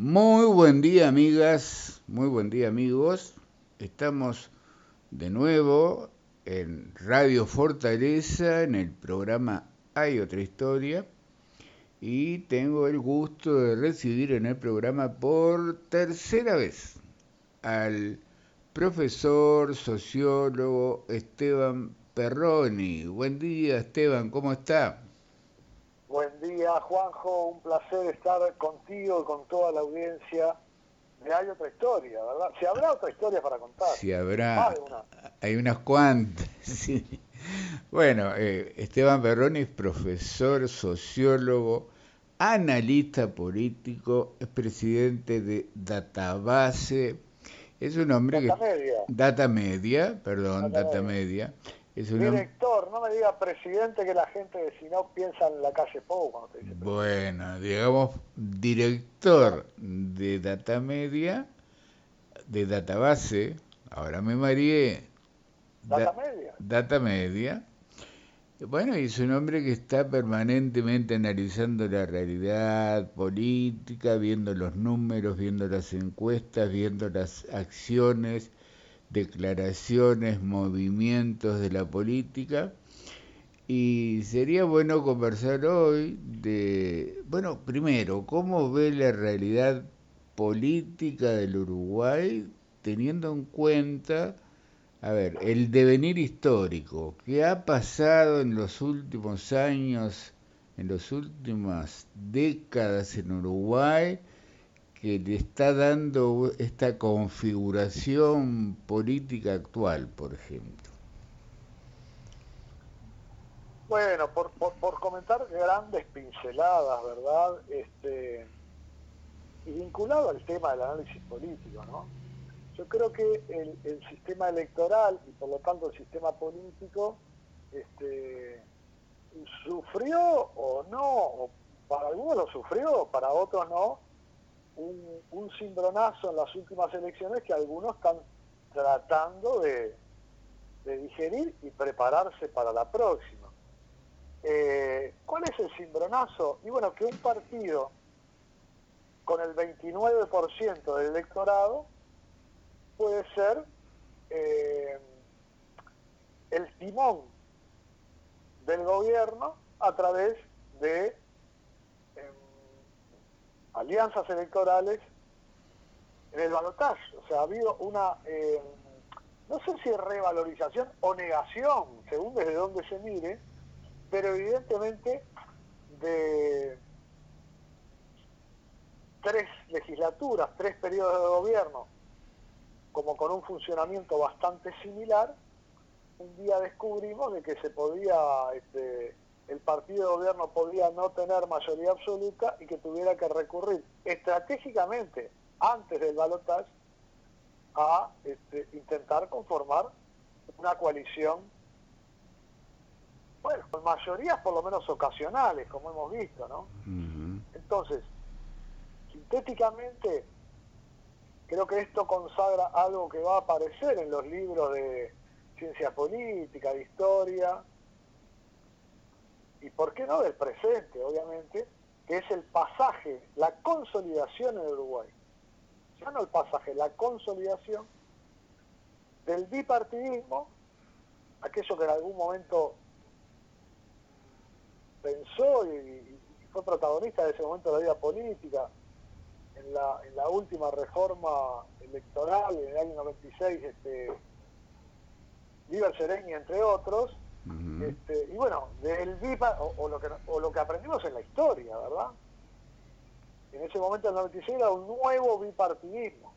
Muy buen día amigas, muy buen día amigos. Estamos de nuevo en Radio Fortaleza, en el programa Hay otra historia. Y tengo el gusto de recibir en el programa por tercera vez al profesor sociólogo Esteban Perroni. Buen día Esteban, ¿cómo está? Buen día, Juanjo. Un placer estar contigo y con toda la audiencia de Hay otra historia, ¿verdad? Si habrá otra historia para contar. Si habrá. Hay unas cuantas, sí. Bueno, eh, Esteban Perroni es profesor, sociólogo, analista político, es presidente de Database. Es un hombre Data que. Media. Data Media, perdón, Data Data, Media. Media. Es. Director, no me diga presidente que la gente de si no piensa en la calle Pou cuando te dice. Bueno, digamos, director de Data Media, de Database, ahora me mareé. Data Da- Media. Data Media. Bueno, y es un hombre que está permanentemente analizando la realidad política, viendo los números, viendo las encuestas, viendo las acciones, declaraciones, movimientos de la política. Y sería bueno conversar hoy de, bueno, primero, cómo ve la realidad política del Uruguay teniendo en cuenta, a ver, el devenir histórico, qué ha pasado en los últimos años, en las últimas décadas en Uruguay, que le está dando esta configuración política actual, por ejemplo. Bueno, por, por, comentar grandes pinceladas, ¿verdad? Este, y vinculado al tema del análisis político, ¿no? Yo creo que el, el sistema electoral y por lo tanto el sistema político este, sufrió o no, o para algunos lo sufrió, para otros no, un, un cimbronazo en las últimas elecciones que algunos están tratando de, digerir y prepararse para la próxima. Eh, ¿Cuál es el cimbronazo? Y bueno, que un partido con el 29% del electorado puede ser eh, el timón del gobierno a través de alianzas electorales en el balotaje. O sea, ha habido una, eh, no sé si revalorización o negación, según desde donde se mire, pero evidentemente de tres legislaturas, tres periodos de gobierno, como con un funcionamiento bastante similar, un día descubrimos de que se podía, este, el partido de gobierno podía no tener mayoría absoluta y que tuviera que recurrir estratégicamente antes del balotaje a este, intentar conformar una coalición bueno, con mayorías por lo menos ocasionales, como hemos visto, ¿no? Entonces, sintéticamente, creo que esto consagra algo que va a aparecer en los libros de ciencia política, de historia, y por qué no del presente, obviamente, que es el pasaje, la consolidación en Uruguay. Ya no el pasaje, la consolidación del bipartidismo, aquello que en algún momento pensó y, fue protagonista de ese momento de la vida política, en la, en la última reforma electoral en el año 96, este, Liber Sereni, entre otros, Este, y bueno, del bipa, o, lo que, o lo que aprendimos en la historia, ¿verdad? En ese momento, en el 96, era un nuevo bipartidismo.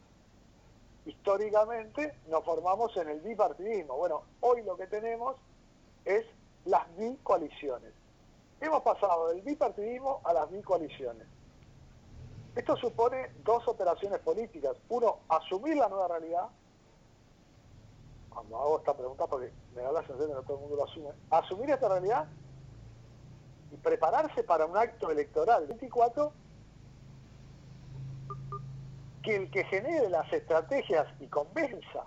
Históricamente nos formamos en el bipartidismo. Bueno, hoy lo que tenemos es las bicoaliciones. Hemos pasado del bipartidismo a las bicoaliciones. Esto supone dos operaciones políticas. Uno, asumir la nueva realidad. Cuando hago esta pregunta, porque me da la sensación de que todo el mundo lo asume. Asumir esta realidad y prepararse para un acto electoral 24 que el que genere las estrategias y convenza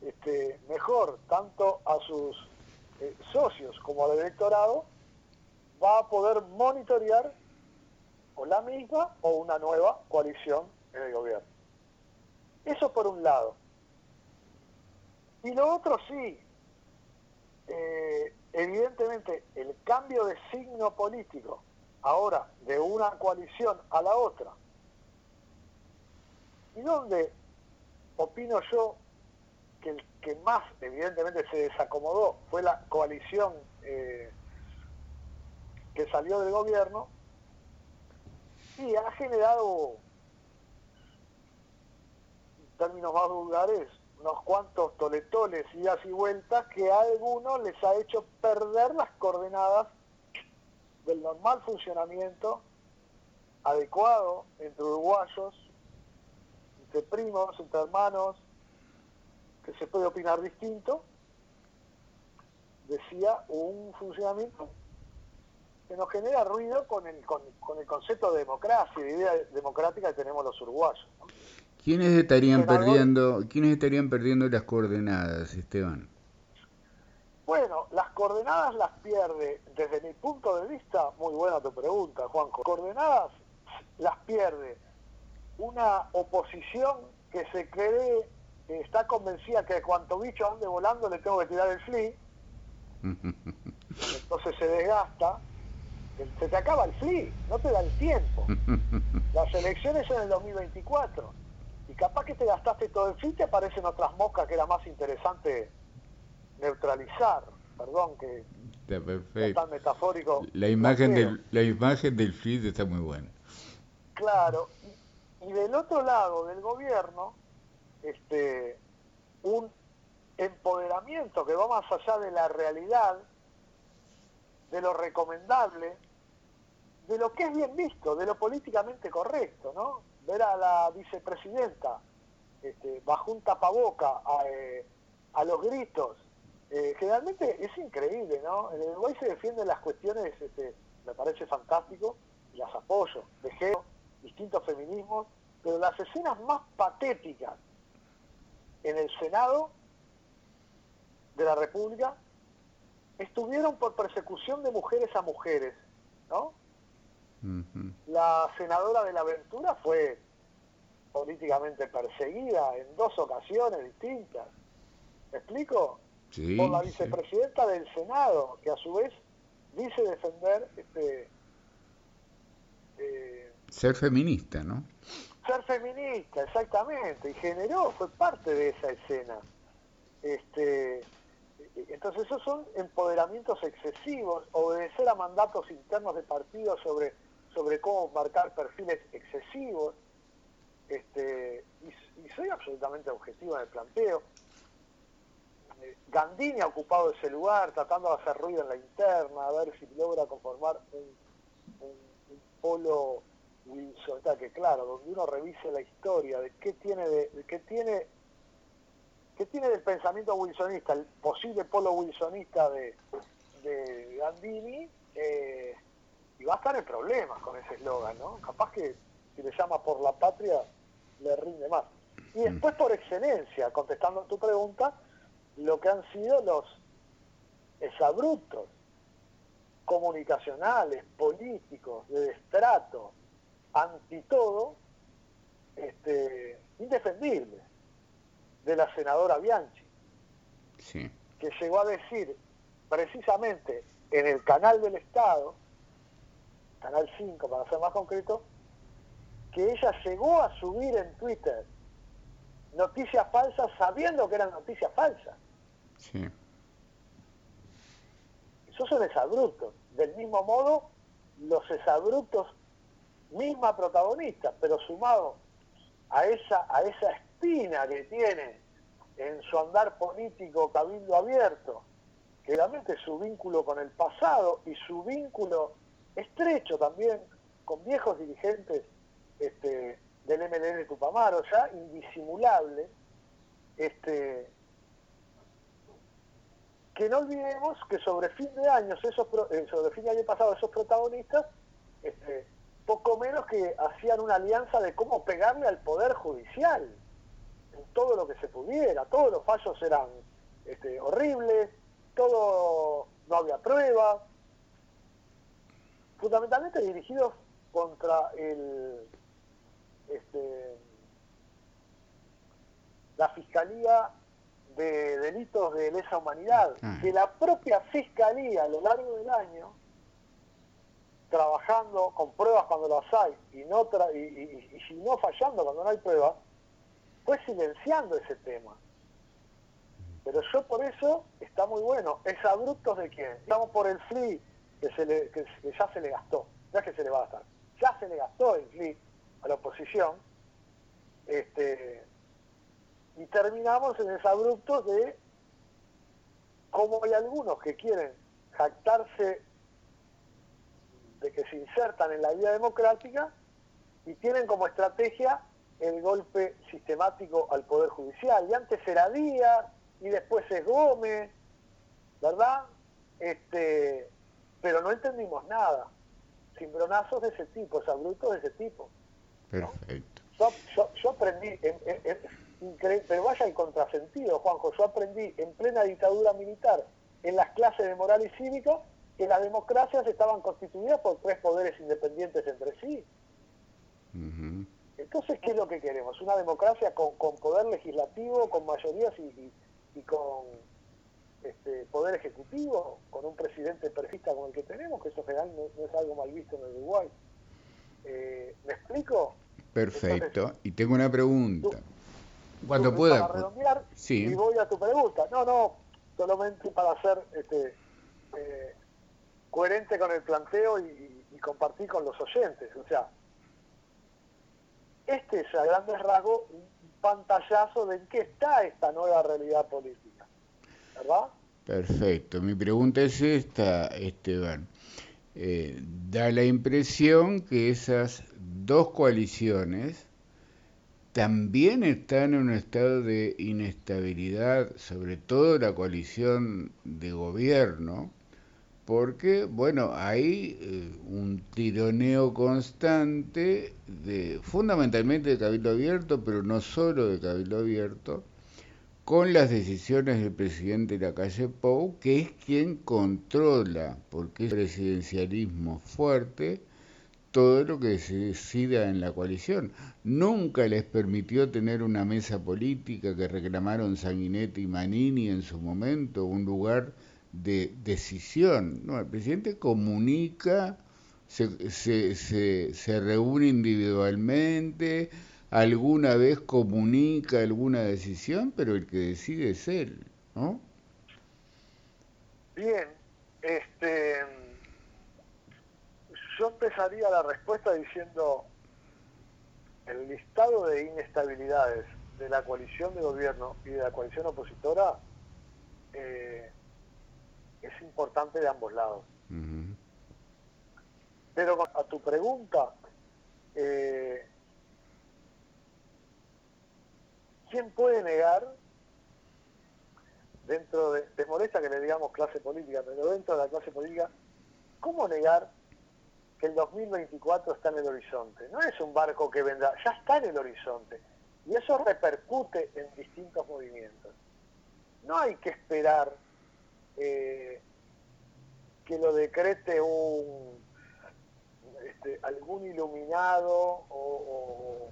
este, mejor tanto a sus eh, socios como al electorado va a poder monitorear o la misma o una nueva coalición en el gobierno. Eso por un lado. Y lo otro sí, eh, evidentemente el cambio de signo político ahora de una coalición a la otra, y donde opino yo que el que más evidentemente se desacomodó fue la coalición eh, que salió del gobierno y ha generado en términos más vulgares unos cuantos toletoles, idas y vueltas que a algunos les ha hecho perder las coordenadas del normal funcionamiento adecuado entre uruguayos, entre primos, entre hermanos, que se puede opinar distinto, decía un funcionamiento que nos genera ruido con el, con, el concepto de democracia, de idea democrática que tenemos los uruguayos. ¿Quiénes estarían perdiendo, ¿quiénes estarían perdiendo las coordenadas, Esteban? Bueno, las coordenadas las pierde, desde mi punto de vista, muy buena tu pregunta, Juanjo. Coordenadas las pierde una oposición que se cree, que está convencida que cuanto bicho ande volando le tengo que tirar el fli, entonces se desgasta, se te acaba el fli, no te da el tiempo. Las elecciones son en el 2024 y capaz que te gastaste todo el fin, te aparecen otras moscas que era más interesante neutralizar. Perdón que está tan metafórico. La imagen, del, la imagen del FIT está muy buena. Claro, y, del otro lado del gobierno, este, un empoderamiento que va más allá de la realidad, de lo recomendable, de lo que es bien visto, de lo políticamente correcto, ¿no? Ver a la vicepresidenta este, bajo un tapaboca a, eh, los gritos, eh, generalmente es increíble, ¿no? En el Uruguay se defienden las cuestiones, este, me parece fantástico, las apoyo, de distintos feminismos, pero las escenas más patéticas en el Senado de la República estuvieron por persecución de mujeres a mujeres, ¿no? La senadora de la Aventura fue políticamente perseguida en dos ocasiones distintas. ¿Me explico? por la vicepresidenta del Senado, que a su vez dice defender este eh, ser feminista, ¿no? Ser feminista, exactamente, y generó, fue parte de esa escena. Este, entonces esos son empoderamientos excesivos, obedecer a mandatos internos de partidos sobre sobre cómo marcar perfiles excesivos, este, y, soy absolutamente objetivo en el planteo. Gandini ha ocupado ese lugar tratando de hacer ruido en la interna, a ver si logra conformar un, polo wilsonista, que claro, donde uno revise la historia de qué tiene de, qué tiene qué tiene del pensamiento wilsonista, el posible polo wilsonista de, de Gandini, eh, y va a estar en problemas con ese eslogan, ¿no? Capaz que si le llama por la patria le rinde más. Y mm. después por excelencia, contestando a tu pregunta, lo que han sido los exabruptos comunicacionales, políticos, de destrato, anti todo, este, indefendible, de la senadora Bianchi, que llegó a decir precisamente en el canal del Estado, Canal 5 para ser más concreto, que ella llegó a subir en Twitter noticias falsas sabiendo que eran noticias falsas. Sí. Esos son exabruptos. Del mismo modo, los exabruptos, misma protagonista, pero sumado a esa, a esa espina que tiene en su andar político cabildo abierto, que realmente su vínculo con el pasado y su vínculo estrecho también con viejos dirigentes este, del MLN Tupamaro, ya indisimulable, este, que no olvidemos que sobre fin de año, esos, eh, sobre fin de año pasado, esos protagonistas, este, poco menos que hacían una alianza de cómo pegarle al Poder Judicial, en todo lo que se pudiera, todos los fallos eran este, horribles, todo no había pruebas, fundamentalmente dirigidos contra el este, la Fiscalía de Delitos de Lesa Humanidad, Ah. que la propia Fiscalía a lo largo del año, trabajando con pruebas cuando las hay y, no tra- y, y- y no fallando cuando no hay pruebas, fue silenciando ese tema. Pero yo por eso está muy bueno. ¿Es abruptos de quién? Estamos por el FLI que, ya se le gastó. No es que se le va a gastar. Ya se le gastó el FLI a la oposición. Este, y terminamos en abruptos de cómo hay algunos que quieren jactarse de que se insertan en la vida democrática y tienen como estrategia el golpe sistemático al Poder Judicial. Y antes era Díaz y después es Gómez, ¿verdad? Este, pero no entendimos nada. Cimbronazos de ese tipo, abruptos de ese tipo. Perfecto. Yo, yo, yo aprendí, en- en- en- pero vaya el contrasentido, Juanjo, yo aprendí en plena dictadura militar, en las clases de moral y cívica, que las democracias estaban constituidas por tres poderes independientes entre sí. Entonces, ¿qué es lo que queremos? Una democracia con, con poder legislativo, con mayorías y, y- y con este, poder ejecutivo, con un presidente perfecta como el que tenemos, que eso en general no, no es algo mal visto en el Uruguay. Eh, ¿Me explico? Perfecto. Y tengo una pregunta. Cuando Tú, pueda. Para redondear, Sí. y voy a tu pregunta. No, no, solamente para ser este, eh, coherente con el planteo y, y compartir con los oyentes. O sea, este es a grandes rasgos un pantallazo de en qué está esta nueva realidad política. Perfecto. Mi pregunta es esta, Esteban. Eh, da la impresión que esas dos coaliciones también están en un estado de inestabilidad, sobre todo la coalición de gobierno, porque, bueno, hay eh, un tironeo constante, de, fundamentalmente de Cabildo Abierto, pero no solo de Cabildo Abierto, con las decisiones del presidente de la calle Pou, que es quien controla, porque es presidencialismo fuerte, todo lo que se decida en la coalición. Nunca les permitió tener una mesa política que reclamaron Sanguinetti y Manini en su momento, un lugar de decisión. No, el presidente comunica, se, se, se, se reúne individualmente, alguna vez comunica alguna decisión, pero el que decide es él, ¿no? Bien, este, yo empezaría la respuesta diciendo el listado de inestabilidades de la coalición de gobierno y de la coalición opositora eh, es importante de ambos lados. Pero a tu pregunta, eh, ¿quién puede negar, dentro de, te molesta que le digamos clase política, pero dentro de la clase política, ¿cómo negar que el 2024 está en el horizonte? No es un barco que vendrá, ya está en el horizonte. Y eso repercute en distintos movimientos. No hay que esperar eh, que lo decrete un este, algún iluminado o-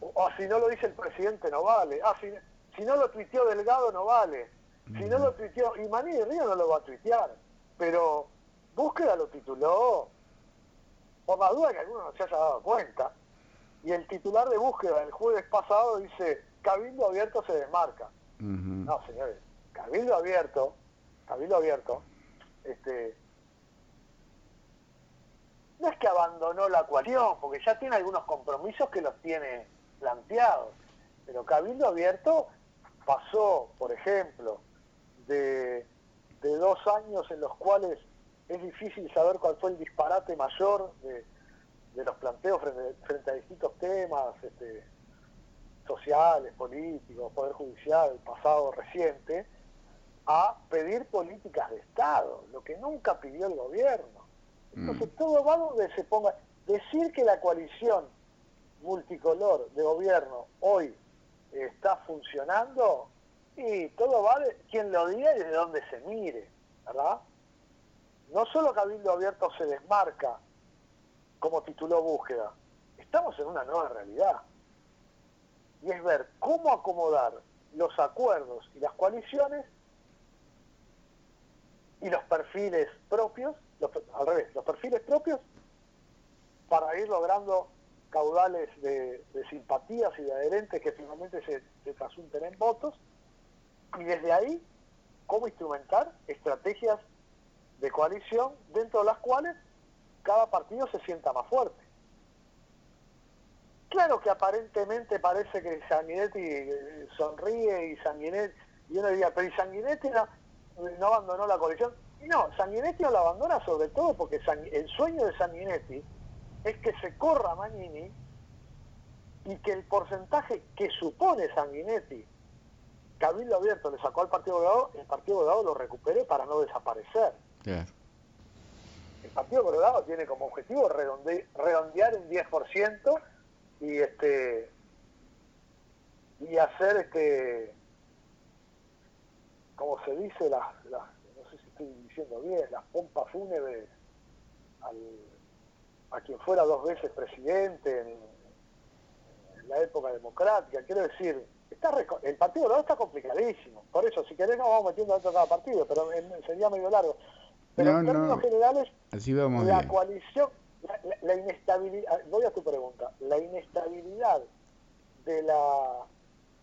o- o si no lo dice el presidente no vale. Ah, si, si no lo tuiteó Delgado no vale. Si no lo tuiteó, y Maní de Río no lo va a tuitear, pero Búsqueda lo tituló, por la duda que alguno no se haya dado cuenta, y el titular de Búsqueda el jueves pasado dice, Cabildo Abierto se desmarca. No, señores, Cabildo Abierto, Cabildo Abierto, este, no es que abandonó la coalición, porque ya tiene algunos compromisos que los tiene planteados, pero Cabildo Abierto pasó, por ejemplo, de, de dos años en los cuales es difícil saber cuál fue el disparate mayor de, de los planteos frente, frente a distintos temas, este, sociales, políticos, poder judicial, pasado reciente, a pedir políticas de Estado, lo que nunca pidió el gobierno. Entonces todo va donde se ponga. Decir que la coalición multicolor de gobierno hoy está funcionando, y todo va de quien lo diga y de dónde se mire, ¿verdad? No solo Cabildo Abierto se desmarca como tituló Búsqueda, estamos en una nueva realidad. Y es ver cómo acomodar los acuerdos y las coaliciones y los perfiles propios, al revés, los perfiles propios para ir logrando caudales de, simpatías y de adherentes que finalmente se, se trasunten en votos y desde ahí cómo instrumentar estrategias de coalición dentro de las cuales cada partido se sienta más fuerte. Claro que aparentemente parece que Sanguinetti eh, sonríe y Sanguinetti, y uno diría, pero Sanguinetti no, abandonó la coalición. Y no, Sanguinetti no la abandona sobre todo porque el sueño de Sanguinetti es que se corra Magnini y que el porcentaje que supone Sanguinetti, Cabildo Abierto le sacó al Partido Colorado, el Partido Colorado lo recupere para no desaparecer. El Partido Colorado tiene como objetivo redondear un 10% y este y hacer este como se dice las, no sé si estoy diciendo bien las pompas fúnebres a quien fuera dos veces presidente en, la época democrática. Quiero decir está el partido Colorado está complicadísimo. Por eso si querés nos vamos metiendo dentro de cada partido pero sería medio largo. Pero en términos generales la coalición la, inestabilidad, voy a tu pregunta, la inestabilidad de la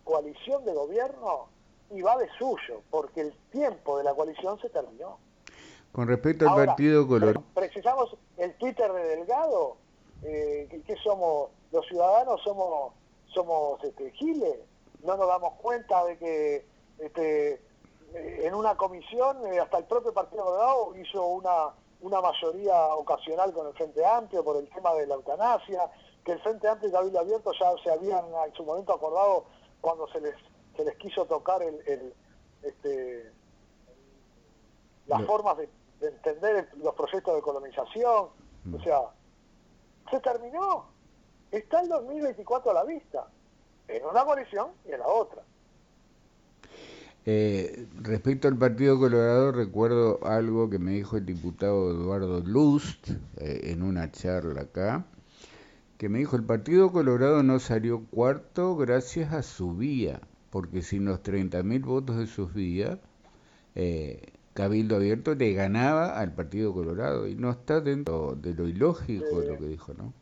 coalición de gobierno iba de suyo, porque el tiempo de la coalición se terminó. Con respecto al Partido Colorado. Precisamos el Twitter de Delgado, eh, que, somos, los ciudadanos somos, somos este, giles, no nos damos cuenta de que este, eh, en una comisión, eh, hasta el propio Partido Colorado hizo una una mayoría ocasional con el Frente Amplio por el tema de la eutanasia, que el Frente Amplio y Cabildo Abierto ya se habían en su momento acordado cuando se les se les quiso tocar el, este, las formas de, entender los proyectos de colonización, mm. o sea, se terminó, está el 2024 a la vista, en una coalición y en la otra. Eh, respecto al Partido Colorado, recuerdo algo que me dijo el diputado Eduardo Lust eh, en una charla acá, que me dijo, el Partido Colorado no salió cuarto gracias a su vía, porque sin los 30.000 votos de sus vías, eh, Cabildo Abierto le ganaba al Partido Colorado, y no está dentro de lo ilógico de lo que dijo, ¿no?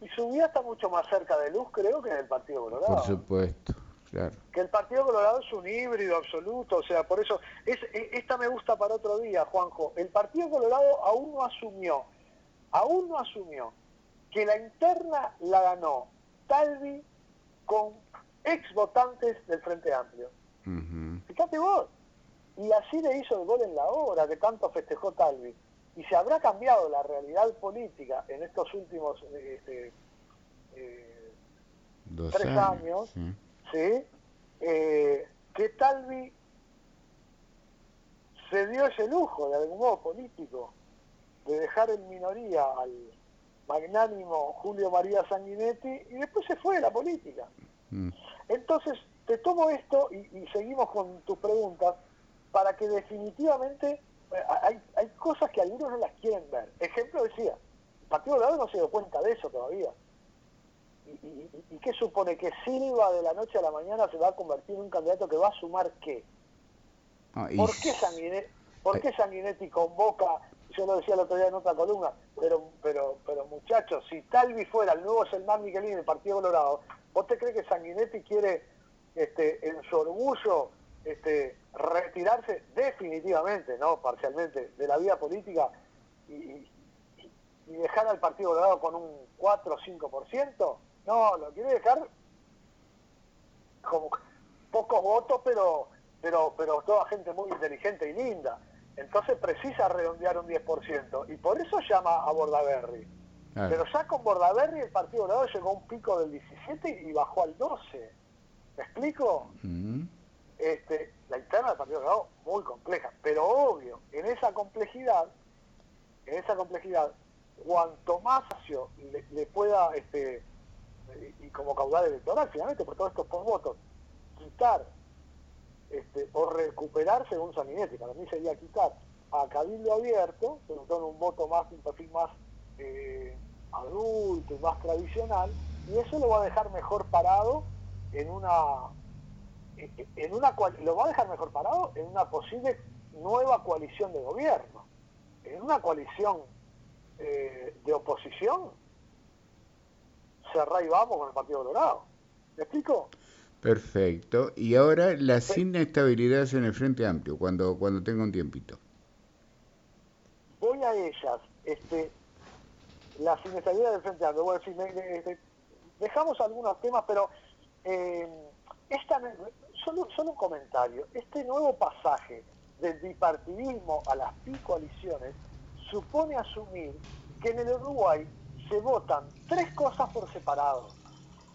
Y su vía está mucho más cerca de Luz, creo, que del Partido Colorado. Por supuesto. Que el Partido Colorado es un híbrido absoluto, o sea, por eso, es, e, esta me gusta para otro día, Juanjo. El Partido Colorado aún no asumió, aún no asumió que la interna la ganó Talvi con ex votantes del Frente Amplio. Fíjate vos. Y así le hizo el gol en la hora que tanto festejó Talvi. Y se habrá cambiado la realidad política en estos últimos este, eh, tres años ¿sí? Eh, que Talvi se dio ese lujo, de algún modo político, de dejar en minoría al magnánimo Julio María Sanguinetti y después se fue de la política. Mm. Entonces, te tomo esto y, seguimos con tus preguntas para que definitivamente eh, hay, hay cosas que algunos no las quieren ver. Ejemplo decía, el Partido Lado no se dio cuenta de eso todavía. ¿Y, qué supone? ¿Que Silva de la noche a la mañana se va a convertir en un candidato que va a sumar qué? Ah, ¿Por, qué Sanguinetti, ¿Por qué Sanguinetti convoca, yo lo decía el otro día en otra columna, pero pero pero muchachos, si Talvi fuera el nuevo Selman Miguelín del Partido Colorado, ¿vos te crees que Sanguinetti quiere este, en su orgullo este, retirarse definitivamente, no parcialmente, de la vida política y, y dejar al Partido Colorado con un 4 o 5%? No, lo quiere dejar como pocos votos, pero, pero, pero toda gente muy inteligente y linda. Entonces precisa redondear un 10%. Y por eso llama a Bordaberry. Pero ya con Bordaberry el Partido Colorado llegó a un pico del 17 y bajó al 12. ¿Me explico? Mm. Este, la interna del Partido muy compleja. Pero obvio, en esa complejidad, en esa complejidad, cuanto más le, le pueda este, y como caudal electoral finalmente por todos estos por votos quitar este, o recuperar según Sanguinetti para mí sería quitar a Cabildo Abierto sobre todo un voto más un perfil más eh, adulto y más tradicional, y eso lo va a dejar mejor parado en una en una lo va a dejar mejor parado en una posible nueva coalición de gobierno, en una coalición eh, de oposición, cerrá y vamos con el Partido Dorado. ¿Me explico? Perfecto. Y ahora las inestabilidades en el Frente Amplio, cuando, cuando tenga un tiempito. Voy a ellas. Este, las inestabilidades del Frente Amplio. Bueno, dejamos algunos temas, pero eh, esta, solo, un comentario. Este nuevo pasaje del bipartidismo a las bicoaliciones supone asumir que en el Uruguay se votan tres cosas por separado.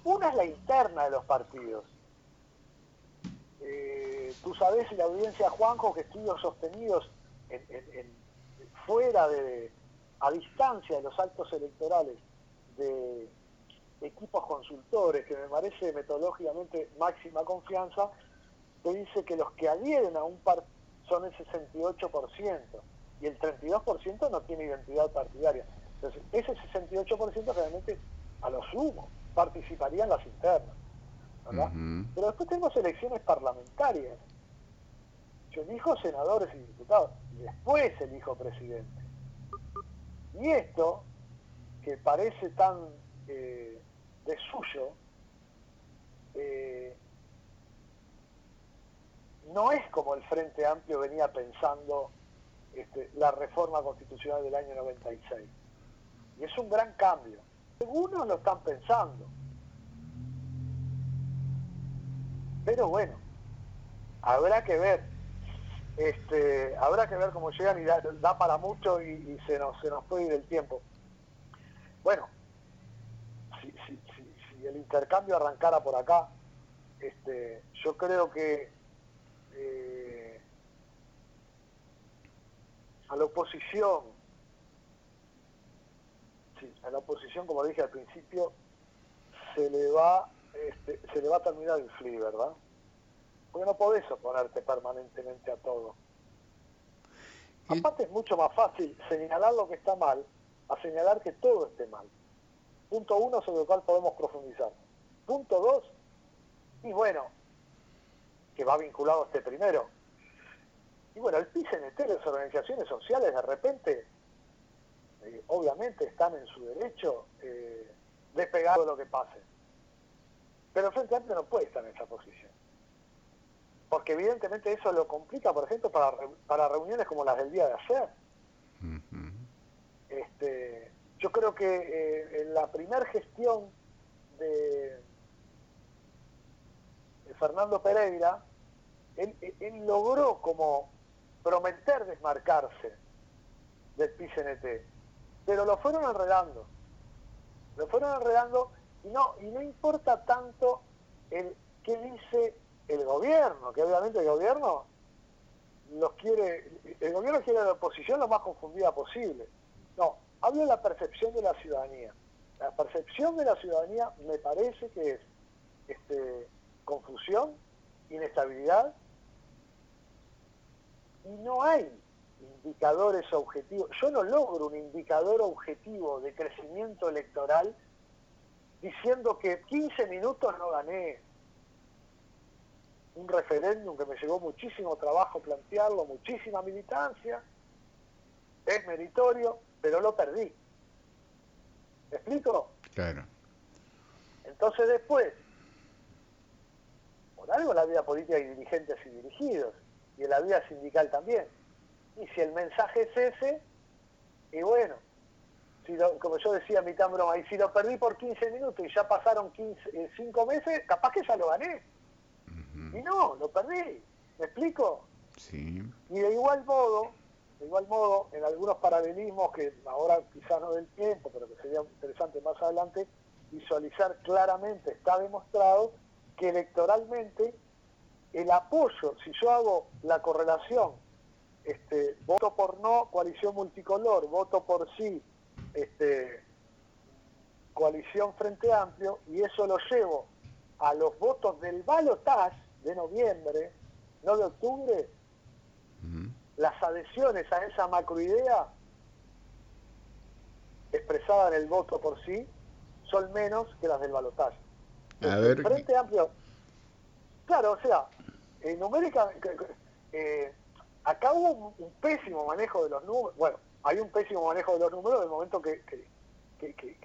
Una es la interna de los partidos. Eh, tú sabes, la audiencia Juanjo, que estudios sostenidos fuera de, a distancia de los actos electorales de equipos consultores, que me parece metodológicamente máxima confianza, te dice que los que adhieren a un partido son el 68% y el 32% no tiene identidad partidaria. Entonces, ese 68% realmente, a lo sumo, participaría en las internas. Pero después tenemos elecciones parlamentarias. Yo elijo senadores y diputados, y después elijo presidente. Y esto, que parece tan eh, de suyo, eh, no es como el Frente Amplio venía pensando este, la reforma constitucional del año 96. Y es un gran cambio. Algunos lo están pensando. Pero bueno, habrá que ver. Este, habrá que ver cómo llegan y da, para mucho y, se, nos, se nos puede ir el tiempo. Bueno, el intercambio arrancara por acá, este, yo creo que eh, a la oposición, sí, a la oposición, como dije al principio, se le va, este, se le va a terminar el fli, ¿verdad? Porque no podés oponerte permanentemente a todo. Aparte es mucho más fácil señalar lo que está mal a señalar que todo esté mal. Punto uno sobre el cual podemos profundizar. Punto dos, y bueno, que va vinculado a este primero. Y bueno, el PICNT, las organizaciones sociales, de repente, eh, obviamente están en su derecho eh, de pegar lo que pase. Pero el Frente Amplio no puede estar en esa posición. Porque evidentemente eso lo complica, por ejemplo, para, para reuniones como las del día de ayer. este, yo creo que eh, en la primera gestión de, Fernando Pereira, él, logró como prometer desmarcarse del PCNT, pero lo fueron enredando, lo fueron enredando y no, y no importa tanto el qué dice el gobierno, que obviamente el gobierno los quiere, el gobierno quiere a la oposición lo más confundida posible. No, hablo de la percepción de la ciudadanía. La percepción de la ciudadanía me parece que es este, confusión, inestabilidad, y no hay indicadores objetivos. Yo no logro un indicador objetivo de crecimiento electoral diciendo que 15 minutos no gané un referéndum que me llevó muchísimo trabajo plantearlo, muchísima militancia, es meritorio, pero lo perdí. ¿Me explico? Claro. Entonces después, por algo la vida política hay dirigentes y dirigidos, y en la vida sindical también. Y si el mensaje es ese, y bueno, si como yo decía mi tan broma, y si lo perdí por 15 minutos y ya pasaron 15, 5 eh, meses, capaz que ya lo gané. Y no, lo perdí. ¿Me explico? Sí. Y de igual modo, de igual modo, en algunos paralelismos que ahora quizás no del tiempo, pero que sería interesante más adelante, visualizar claramente, está demostrado que electoralmente el apoyo, si yo hago la correlación, este, voto por no, coalición multicolor, voto por sí, este, coalición Frente Amplio, y eso lo llevo a los votos del balotage de noviembre, no de octubre, las adhesiones a esa macroidea expresadas en el voto por sí son menos que las del balotaje. A ver. Frente Amplio. Claro, o sea, en numérica, eh, acá hubo un, pésimo manejo de los números. Bueno, hay un pésimo manejo de los números del momento que, que, que,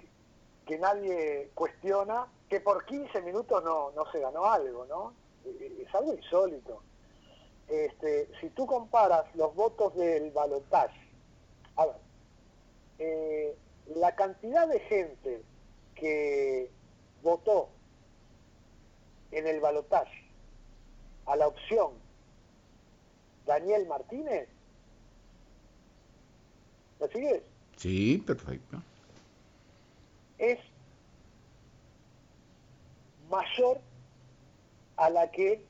que, nadie cuestiona que por 15 minutos no, no se ganó algo, ¿no? Eh, eh, es algo insólito. Este, si tú comparas los votos del balotaje, a ver, eh, la cantidad de gente que votó en el balotaje a la opción Daniel Martínez, ¿me sigues? Sí, perfecto. Es mayor a la que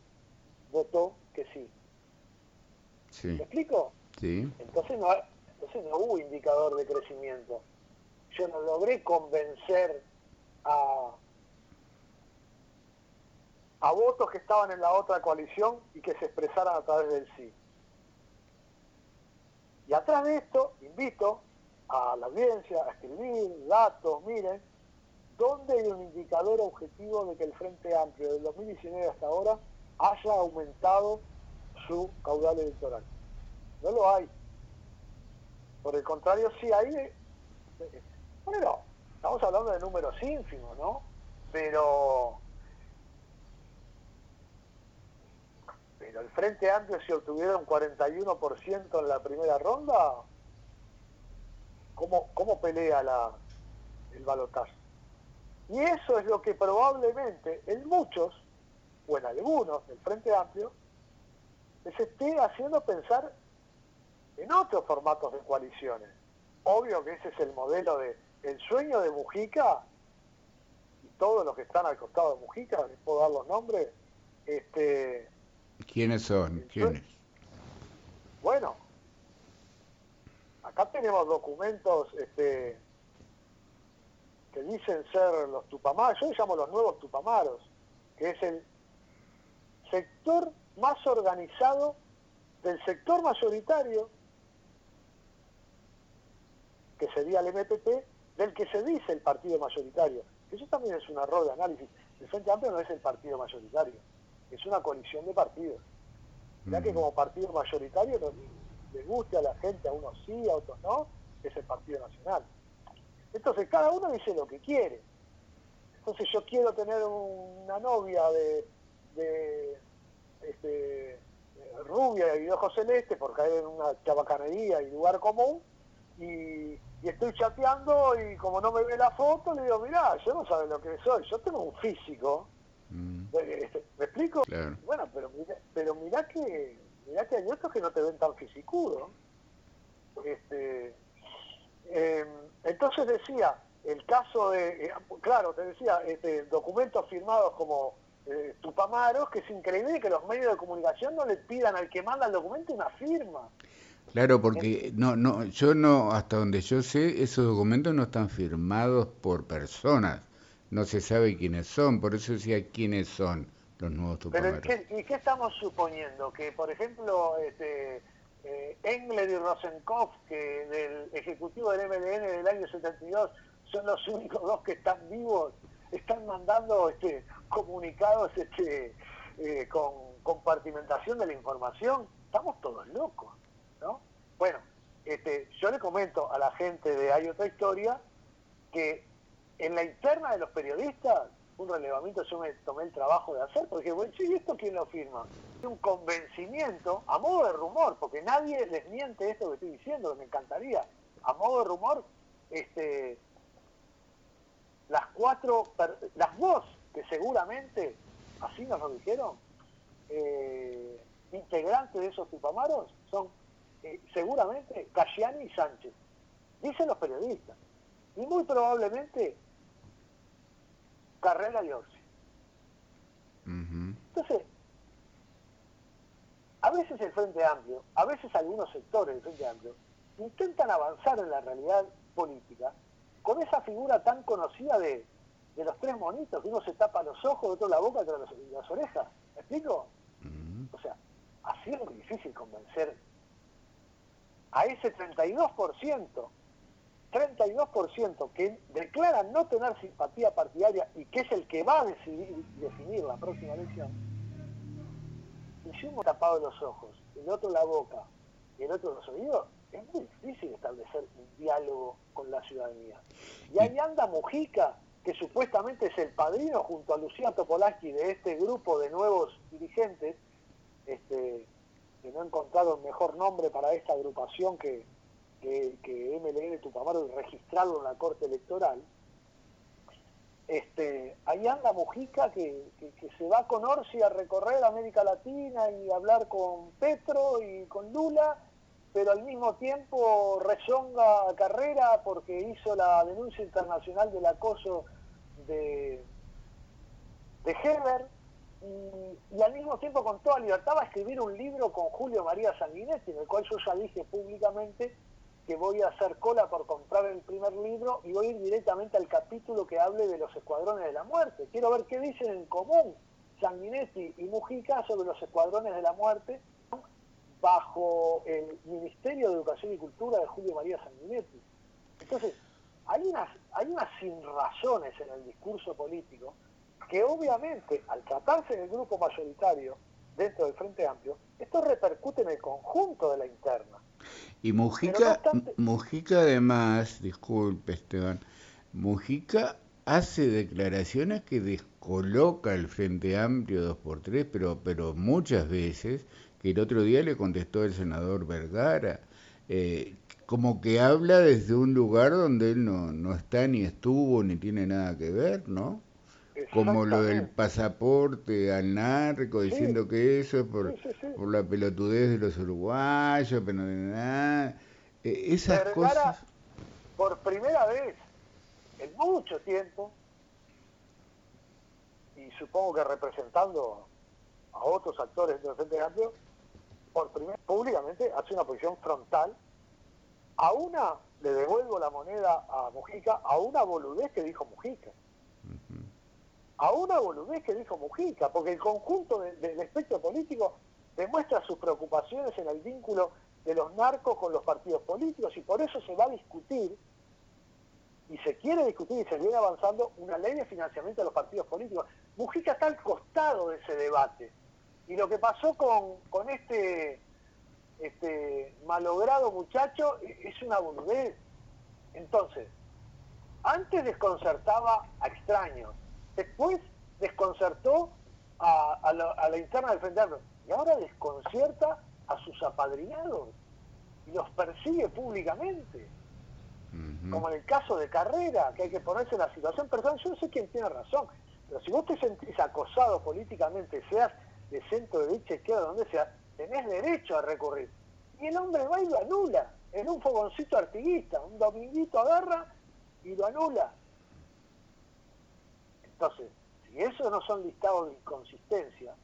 votó que sí. Sí. ¿Me explico? Sí. Entonces no, entonces no hubo indicador de crecimiento. Yo no logré convencer a, a votos que estaban en la otra coalición y que se expresaran a través del sí. Y atrás de esto, invito a la audiencia a escribir datos, miren, ¿dónde hay un indicador objetivo de que el Frente Amplio del 2019 hasta ahora haya aumentado su caudal electoral? No lo hay. Por el contrario, sí hay... Eh, bueno, estamos hablando de números ínfimos, ¿no? Pero pero el Frente Amplio si obtuviera un 41% en la primera ronda, ¿cómo, cómo pelea la, el balotaje? Y eso es lo que probablemente en muchos, o en algunos del Frente Amplio, les esté haciendo pensar en otros formatos de coaliciones. Obvio que ese es el modelo de el sueño de Mujica, y todos los que están al costado de Mujica, les puedo dar los nombres, este, ¿Quiénes son? ¿Quiénes? Bueno, acá tenemos documentos este, que dicen ser los tupamaros, yo les llamo los nuevos tupamaros, que es el sector más organizado del sector mayoritario, que sería el MPP, del que se dice el partido mayoritario. Eso también es un error de análisis. El Frente Amplio no es el partido mayoritario es una coalición de partidos. Ya que como partido mayoritario le guste a la gente, a unos sí, a otros no, es el Partido Nacional. Entonces cada uno dice lo que quiere. Entonces yo quiero tener una novia de, este, rubia y de ojos celeste por caer en una chabacanería y lugar común y, estoy chateando y como no me ve la foto le digo, mirá, yo no sabe lo que soy, yo tengo un físico Mm. Este, ¿Me explico? Bueno, pero mira, pero mira que mira que hay otros que no te ven tan fisicudo. Este, em, entonces decía, el caso de, eh, claro, te decía, este, documentos firmados como eh, Tupamaros, que es increíble que los medios de comunicación no le pidan al que manda el documento una firma. Claro, porque no, no, yo no, hasta donde yo sé, esos documentos no están firmados por personas no se sabe quiénes son, por eso decía quiénes son los nuevos tupamaros. ¿y qué estamos suponiendo? Que, por ejemplo, este, eh, Engler y Rosenkopf, que del Ejecutivo del MLN del año 72, son los únicos dos que están vivos, están mandando este, comunicados este, eh, con compartimentación de la información. Estamos todos locos, ¿no? Bueno, este, yo le comento a la gente de Hay otra historia que en la interna de los periodistas, un relevamiento yo me tomé el trabajo de hacer, porque bueno, ¿y esto quién lo firma? Un convencimiento, a modo de rumor, porque nadie les miente esto que estoy diciendo, me encantaría. A modo de rumor, este, las cuatro, las dos que seguramente, así nos lo dijeron, eh, integrantes de esos tupamaros son eh, seguramente Casciani y Sánchez. Dicen los periodistas. Y muy probablemente Carrera y Orsi. Entonces, a veces el Frente Amplio, a veces algunos sectores del Frente Amplio, intentan avanzar en la realidad política con esa figura tan conocida de, los tres monitos, que uno se tapa los ojos, otro la boca, otro las, las orejas. ¿Me explico? O sea, así es muy difícil convencer a ese 32% 32% que declaran no tener simpatía partidaria y que es el que va a decidir, definir la próxima elección, y si uno tapado los ojos, el otro la boca y el otro los oídos, es muy difícil establecer un diálogo con la ciudadanía. Y ahí anda Mujica, que supuestamente es el padrino junto a Lucía Topolaski de este grupo de nuevos dirigentes, este, que no el mejor nombre para esta agrupación que, que, que MLN Tupamaro registrado en la Corte Electoral, este, ahí anda Mujica que, se va con Orsi a recorrer América Latina y hablar con Petro y con Lula, pero al mismo tiempo rezonga Carrera porque hizo la denuncia internacional del acoso de, de Heber y, y, al mismo tiempo con toda libertad va a escribir un libro con Julio María Sanguinetti, en el cual yo ya dije públicamente que voy a hacer cola por comprar el primer libro y voy a ir directamente al capítulo que hable de los escuadrones de la muerte. Quiero ver qué dicen en común Sanguinetti y Mujica sobre los escuadrones de la muerte bajo el Ministerio de Educación y Cultura de Julio María Sanguinetti. Entonces, hay unas, hay unas sinrazones en el discurso político que obviamente, al tratarse del grupo mayoritario dentro del Frente Amplio, esto repercute en el conjunto de la interna. Y Mujica, Mujica además, disculpe Esteban, Mujica hace declaraciones que descoloca el Frente Amplio dos por tres, pero, pero muchas veces, que el otro día le contestó el senador Vergara, eh, como que habla desde un lugar donde él no, no está ni estuvo ni tiene nada que ver, ¿no? como lo del pasaporte al narco, diciendo que eso es por, por la pelotudez de los uruguayos, pero no nada. Eh, esas cosas. Por primera vez en mucho tiempo, y supongo que representando a otros actores del Frente Amplio, por primera públicamente hace una posición frontal a una, le devuelvo la moneda a Mujica, a una boludez que dijo Mujica a una boludez que dijo Mujica, porque el conjunto del espectro político demuestra sus preocupaciones en el vínculo de los narcos con los partidos políticos y por eso se va a discutir y se quiere discutir y se viene avanzando una ley de financiamiento de los partidos políticos. Mujica está al costado de ese debate. Y lo que pasó con, con este, este malogrado muchacho es una boludez. Entonces, antes desconcertaba a extraños, Después desconcertó a, la, interna del Frente Amplio y ahora desconcierta a sus apadrinados y los persigue públicamente. Como en el caso de Carrera, que hay que ponerse en la situación personal. Yo no sé quién tiene razón, pero si vos te sentís acosado políticamente, seas de centro, derecha, izquierda, donde sea, tenés derecho a recurrir. Y el hombre va y lo anula, en un fogoncito artiguista, un dominguito agarra y lo anula. Entonces, si esos no son listados de inconsistencia,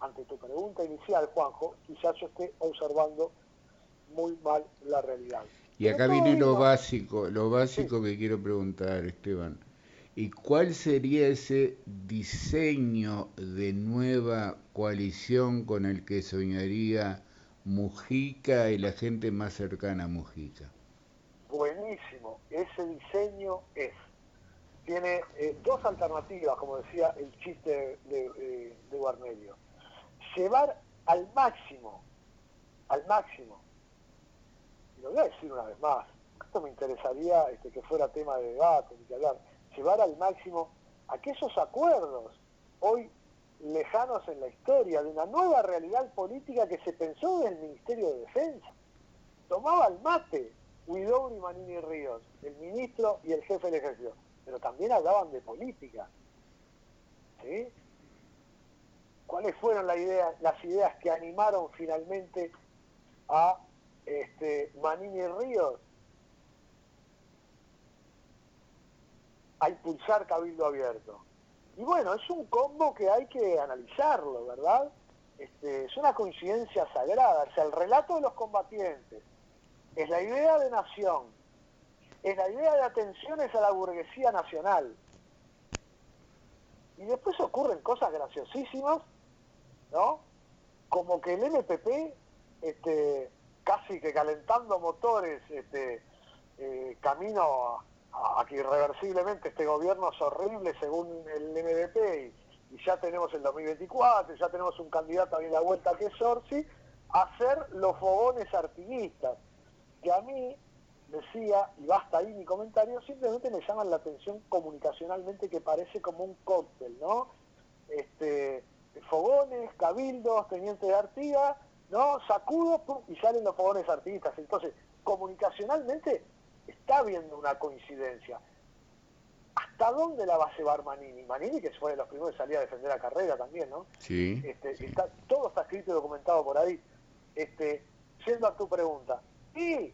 ante tu pregunta inicial, Juanjo, quizás yo esté observando muy mal la realidad. Y acá viene lo básico, lo básico que quiero preguntar, Esteban. ¿Y cuál sería ese diseño de nueva coalición con el que soñaría Mujica y la gente más cercana a Mujica? Buenísimo. Ese diseño es tiene eh, dos alternativas, como decía el chiste de, de, Llevar al máximo, al máximo, y lo voy a decir una vez más, esto me interesaría este, que fuera tema de debate, ni que hablar, llevar al máximo aquellos acuerdos hoy lejanos en la historia de una nueva realidad política que se pensó en el Ministerio de Defensa. Tomaba el mate Huidobro y Manini Ríos, el ministro y el jefe del ejército pero también hablaban de política. ¿sí? ¿Cuáles fueron las ideas que animaron finalmente a este, Manini Ríos a impulsar Cabildo Abierto? Y bueno, es un combo que hay que analizarlo, ¿verdad? Este, es una coincidencia sagrada, es el relato de los combatientes, es la idea de nación, es la idea de atenciones a la burguesía nacional. Y después ocurren cosas graciosísimas, ¿no? Como que el MPP, este, casi que calentando motores, este, eh, camino a, que irreversiblemente este gobierno es horrible según el MDP y, ya tenemos el 2024, ya tenemos un candidato en la vuelta que es Orsi, hacer los fogones artiguistas, que a mí, decía, y basta ahí mi comentario, simplemente me llaman la atención comunicacionalmente que parece como un cóctel, ¿no? Este, fogones, cabildos, tenientes de Artigas, ¿no? Sacudo y salen los fogones artiguistas. Entonces, comunicacionalmente está habiendo una coincidencia. ¿Hasta dónde la va a llevar Manini? Manini, que fue de los primeros que salía a defender la carrera también, ¿no? Sí. Este, Está, todo está escrito y documentado por ahí. Este, yendo a tu pregunta, y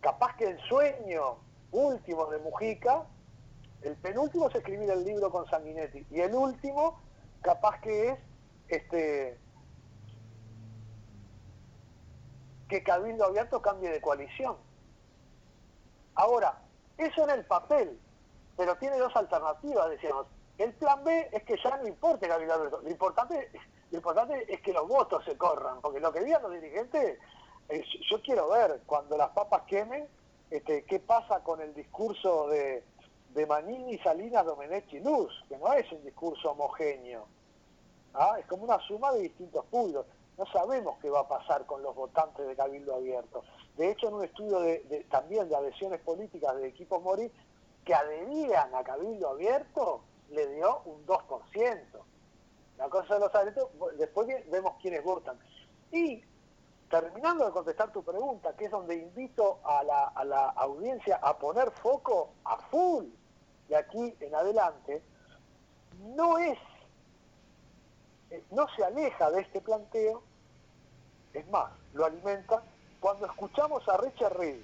capaz que el sueño último de Mujica, el penúltimo es escribir el libro con Sanguinetti, y el último capaz que es este que Cabildo Abierto cambie de coalición. Ahora, eso en el papel, pero tiene dos alternativas, decíamos. El plan B es que ya no importe Cabildo Abierto, lo importante, lo importante es que los votos se corran, porque lo que digan los dirigentes, yo quiero ver cuando las papas quemen, este, qué pasa con el discurso de, de Manini, Salinas, Domenech y Luz, que no es un discurso homogéneo. ¿ah? Es como una suma de distintos puntos no sabemos qué va a pasar con los votantes de Cabildo Abierto. De hecho, en un estudio de, también de adhesiones políticas de equipos Mori, que adherían a Cabildo Abierto, le dio un 2%. La cosa de los después vemos quiénes votan. Y terminando de contestar tu pregunta, que es donde invito a la, a la audiencia a poner foco a full de aquí en adelante, no es no se aleja de este planteo, es más, lo alimenta, cuando escuchamos a Richard Reed,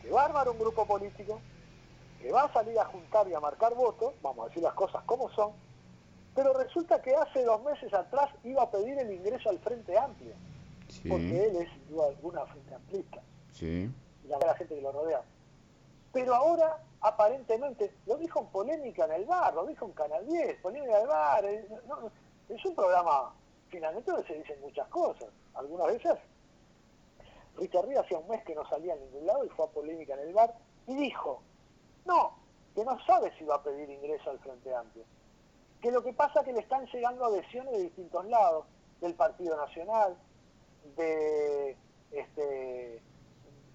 que va a armar un grupo político, que va a salir a juntar y a marcar votos, vamos a decir las cosas como son, pero resulta que hace dos meses atrás iba a pedir el ingreso al Frente Amplio, porque él es sin duda alguna Frente Amplista, sí. y la, gente que lo rodea. Pero ahora aparentemente, lo dijo en polémica en el bar, lo dijo en Canal 10, polémica en el bar, eh, es un programa finalmente donde se dicen muchas cosas, algunas veces. Richard Ríos hacía un mes que no salía a ningún lado y fue a polémica en el bar y dijo, no, que no sabe si va a pedir ingreso al Frente Amplio, que lo que pasa es que le están llegando adhesiones de distintos lados, del Partido Nacional, de este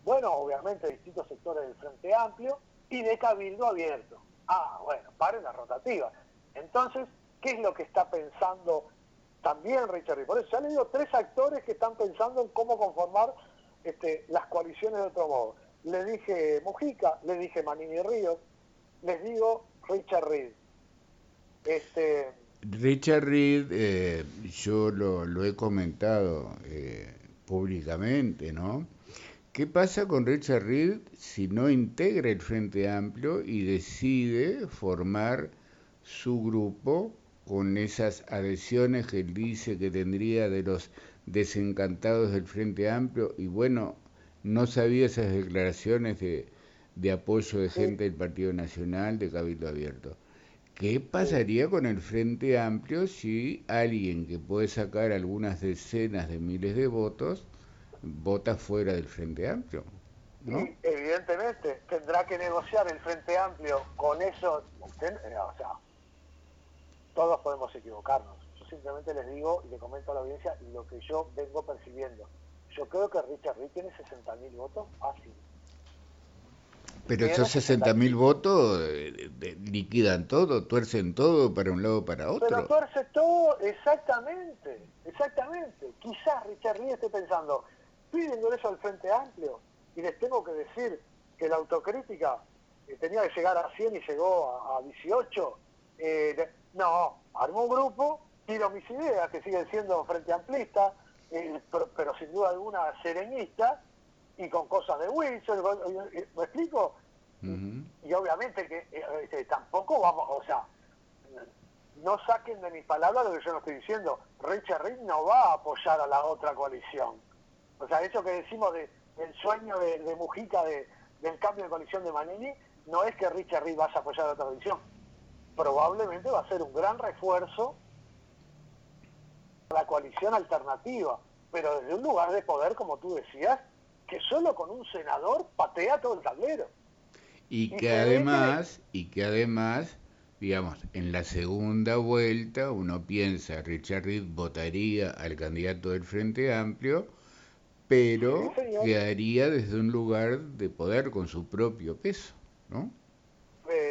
bueno, obviamente de distintos sectores del Frente Amplio, y de cabildo abierto. Ah, bueno, paren la rotativa. Entonces, ¿qué es lo que está pensando también Richard Por eso ya le digo tres actores que están pensando en cómo conformar este, las coaliciones de otro modo. Le dije Mujica, le dije Manini Ríos, les digo Richard Reed. Este, Richard Reed, eh, yo lo, he comentado eh, públicamente, ¿no? ¿Qué pasa con Richard Reed si no integra el Frente Amplio y decide formar su grupo con esas adhesiones que él dice que tendría de los desencantados del Frente Amplio? Y bueno, no sabía esas declaraciones de, de apoyo de gente del Partido Nacional, de Cabildo Abierto. ¿Qué pasaría con el Frente Amplio si alguien que puede sacar algunas decenas de miles de votos vota fuera del Frente Amplio. ¿no? evidentemente tendrá que negociar el Frente Amplio con eso. O sea, todos podemos equivocarnos. Simplemente les digo y le comento a la audiencia lo que yo vengo percibiendo. Yo creo que Richard Reed tiene 60.000 votos fácil. Pero esos 60.000 votos eh, liquidan todo, tuercen todo para un lado para otro. Pero tuerce todo, exactamente, exactamente. Quizás Richard Reed esté pensando, piden eso al Frente Amplio y les tengo que decir que la autocrítica eh, tenía que llegar a 100 y llegó a, 18. Eh, no, armó un grupo, tiro mis ideas que siguen siendo Frente Amplista, eh, pero, sin duda alguna serenista y con cosas de Wilson, ¿me explico? Y obviamente que este, tampoco vamos, o sea, no saquen de mis palabras lo que yo no estoy diciendo. Richard Reed no va a apoyar a la otra coalición o sea, eso que decimos de, del sueño de, Mujica del cambio de coalición de Manini, no es que Richard Reed vaya a apoyar a otra coalición. Probablemente va a ser un gran refuerzo la coalición alternativa, pero desde un lugar de poder, como tú decías, que solo con un senador patea todo el tablero. Y que además, y que además, digamos, en la segunda vuelta uno piensa, Richard Reed votaría al candidato del Frente Amplio, pero quedaría desde un lugar de poder con su propio peso, ¿no?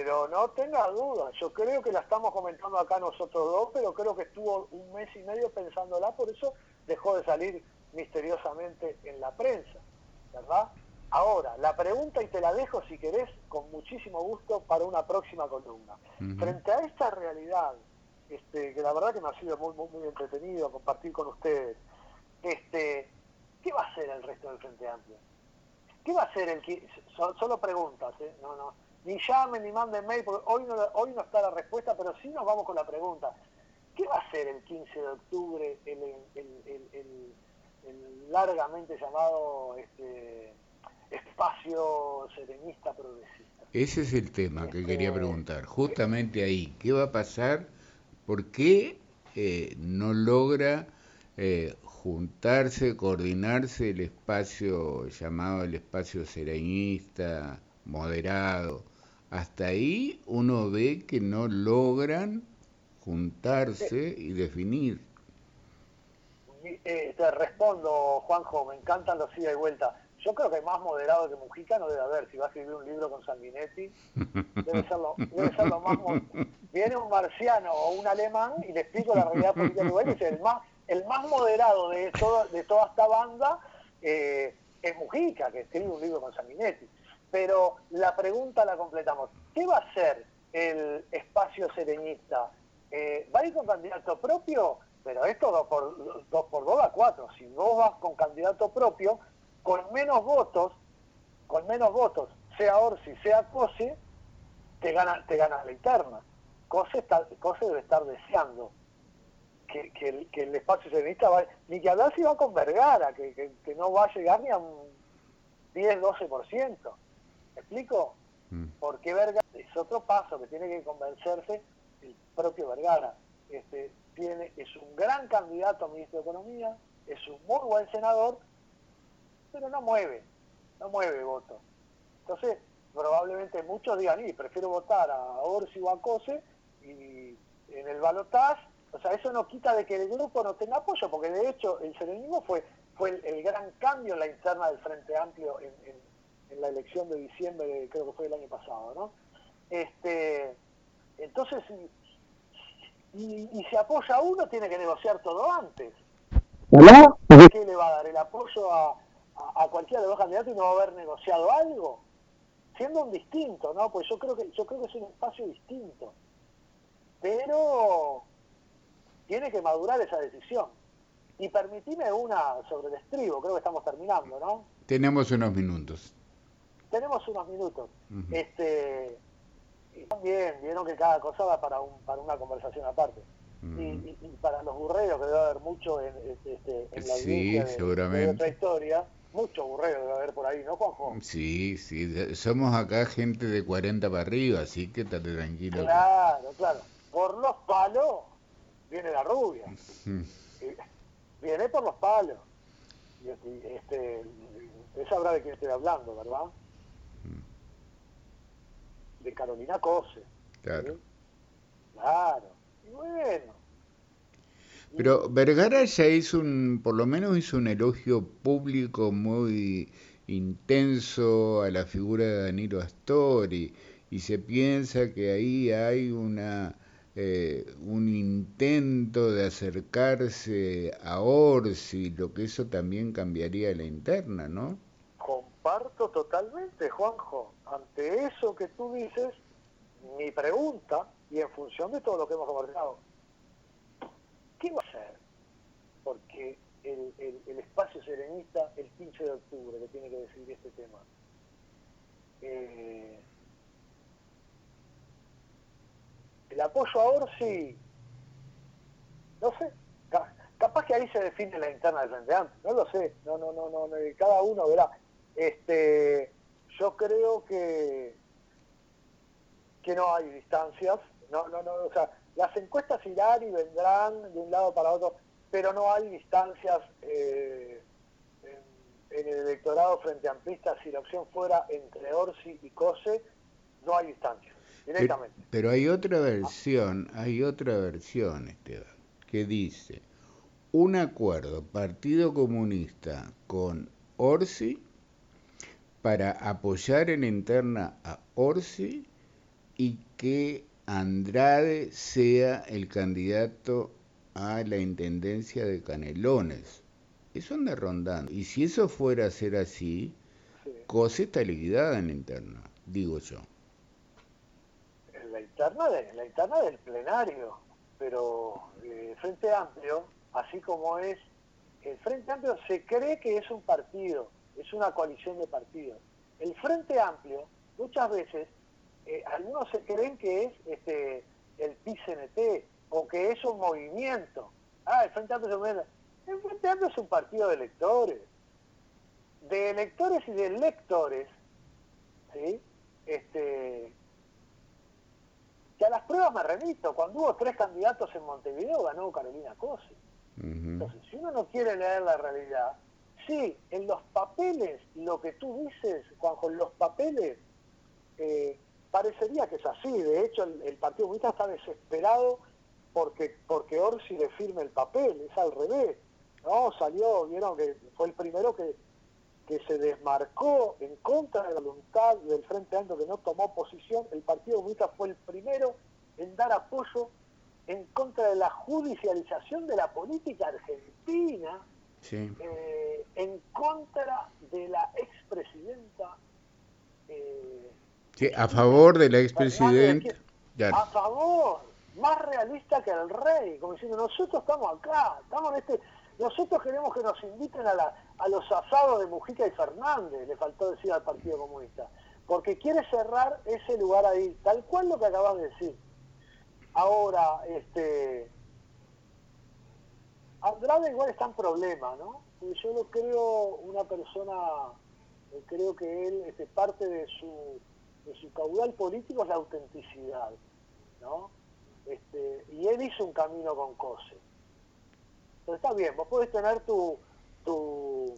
Pero no tenga duda, yo creo que la estamos comentando acá nosotros dos, pero creo que estuvo un mes y medio pensándola, por eso dejó de salir misteriosamente en la prensa, ¿verdad? Ahora, la pregunta, y te la dejo si querés, con muchísimo gusto, para una próxima columna. Frente a esta realidad, este, que la verdad que me ha sido muy, muy, muy entretenido compartir con ustedes, este, ¿qué va a hacer el resto del Frente Amplio? ¿Qué va a hacer el que... Solo preguntas, ¿eh? No, no ni llamen ni manden mail, porque hoy no, hoy no está la respuesta, pero sí nos vamos con la pregunta. ¿Qué va a hacer el 15 de octubre el, el, largamente llamado este, espacio serenista progresista? Ese es el tema que quería este, preguntar, justamente ahí. ¿Qué va a pasar? ¿Por qué eh, no logra eh, juntarse, coordinarse el espacio llamado el espacio serenista, moderado? Hasta ahí uno ve que no logran juntarse y definir. Eh, te respondo, Juanjo, me encantan los ida y vuelta. Yo creo que más moderado que Mujica no debe haber. Si va a escribir un libro con Sanguinetti, debe ser lo, debe ser lo más... Viene un marciano o un alemán y le explico la realidad política es el más, el más moderado de, todo, de toda esta banda eh, es Mujica, que escribe un libro con Sanguinetti pero la pregunta la completamos. ¿Qué va a hacer el espacio serenista? Eh, ¿Va a ir con candidato propio? Pero esto dos por dos, por dos a cuatro. Si vos vas con candidato propio, con menos votos, con menos votos, sea Orsi, sea Cose, te gana, te gana la interna. Cose, está, Cose debe estar deseando que, el, espacio serenista va, ni que hablar si va con Vergara, que, que no va a llegar ni a un 10, 12% explico? Mm. Porque Vergara es otro paso que tiene que convencerse el propio Vergara. Este, tiene, es un gran candidato a ministro de Economía, es un muy buen senador, pero no mueve, no mueve voto. Entonces, probablemente muchos digan, y prefiero votar a Orsi o a Cose, y en el balotaje, o sea, eso no quita de que el grupo no tenga apoyo, porque de hecho el serenismo fue, fue el, gran cambio en la interna del Frente Amplio en, en en la elección de diciembre, creo que fue el año pasado, ¿no? Este, entonces, y, y, si apoya a uno, tiene que negociar todo antes. ¿Qué le va a dar? ¿El apoyo a, a, cualquiera de los candidatos y no va a haber negociado algo? Siendo un distinto, ¿no? Pues yo creo que, yo creo que es un espacio distinto. Pero tiene que madurar esa decisión. Y permitime una sobre el estribo, creo que estamos terminando, ¿no? Tenemos unos minutos tenemos unos minutos. este y también vieron que cada cosa va para un, para una conversación aparte. y, para los burreos, que debe haber mucho en, este, en la sí, seguramente. de, otra historia, mucho burreo debe haber por ahí, ¿no, Juanjo? Sí, sí, somos acá gente de 40 para arriba, así que estate tranquilo. Claro, claro. Por los palos viene la rubia. Viene por los palos. Y este, este, sabrá de quién estoy hablando, ¿verdad? De Carolina Cose. Claro. Claro. Y bueno. Pero Vergara ya hizo un, por lo menos hizo un elogio público muy intenso a la figura de Danilo Astori y se piensa que ahí hay una eh, un intento de acercarse a Orsi, lo que eso también cambiaría la interna, ¿no? Comparto totalmente, Juanjo. Ante eso que tú dices, mi pregunta, y en función de todo lo que hemos conversado, ¿qué va a hacer? Porque el, espacio serenista, el 15 de octubre, que tiene que decidir este tema, eh, el apoyo a Orsi, no sé, capaz que ahí se define la interna del Frente Amplio, no lo sé, no, no, no, no, cada uno verá. Este, yo creo que, que no hay distancias, no, no, no, o sea, las encuestas irán y vendrán de un lado para otro, pero no hay distancias eh, en el electorado frente a amplista si la opción fuera entre Orsi y Cose, no hay distancia, directamente. Pero, pero hay otra versión, hay otra versión, Esteban, que dice un acuerdo Partido Comunista con Orsi para apoyar en interna a Orsi y que Andrade sea el candidato a la intendencia de Canelones. Eso anda rondando. Y si eso fuera a ser así, sí. está liquidada en la interna, digo yo. En la interna, de, la interna del plenario, pero eh, Frente Amplio, así como es, el Frente Amplio se cree que es un partido, es una coalición de partidos. El Frente Amplio, muchas veces, eh, algunos se creen que es este, el PCNT o que es un movimiento. Ah, el Frente Amplio es un movimiento. El Frente Amplio es un partido de electores. De electores y de electores, ¿sí? Este, que a las pruebas me remito. Cuando hubo tres candidatos en Montevideo, ganó Carolina Cose. Entonces, si uno no quiere leer la realidad, sí, en los papeles, lo que tú dices, Juanjo, en los papeles, eh, parecería que es así. De hecho, el, Partido Comunista está desesperado porque, porque Orsi le firme el papel, es al revés. ¿no? Salió, vieron que fue el primero que, que se desmarcó en contra de la voluntad del Frente Amplio que no tomó posición. El Partido Comunista fue el primero en dar apoyo en contra de la judicialización de la política argentina eh, en contra de la expresidenta. Eh, sí, a favor de la expresidenta. A favor, más realista que el rey, como diciendo, nosotros estamos acá, estamos en este, nosotros queremos que nos inviten a, la, a los asados de Mujica y Fernández, le faltó decir al Partido Comunista, porque quiere cerrar ese lugar ahí, tal cual lo que acabas de decir. Ahora, este, Andrade igual está en problema, ¿no? Yo lo creo una persona, eh, creo que él, este, parte de su, de su caudal político es la autenticidad, ¿no? Este, y él hizo un camino con Cose. Pero está bien, vos podés tener tu, tu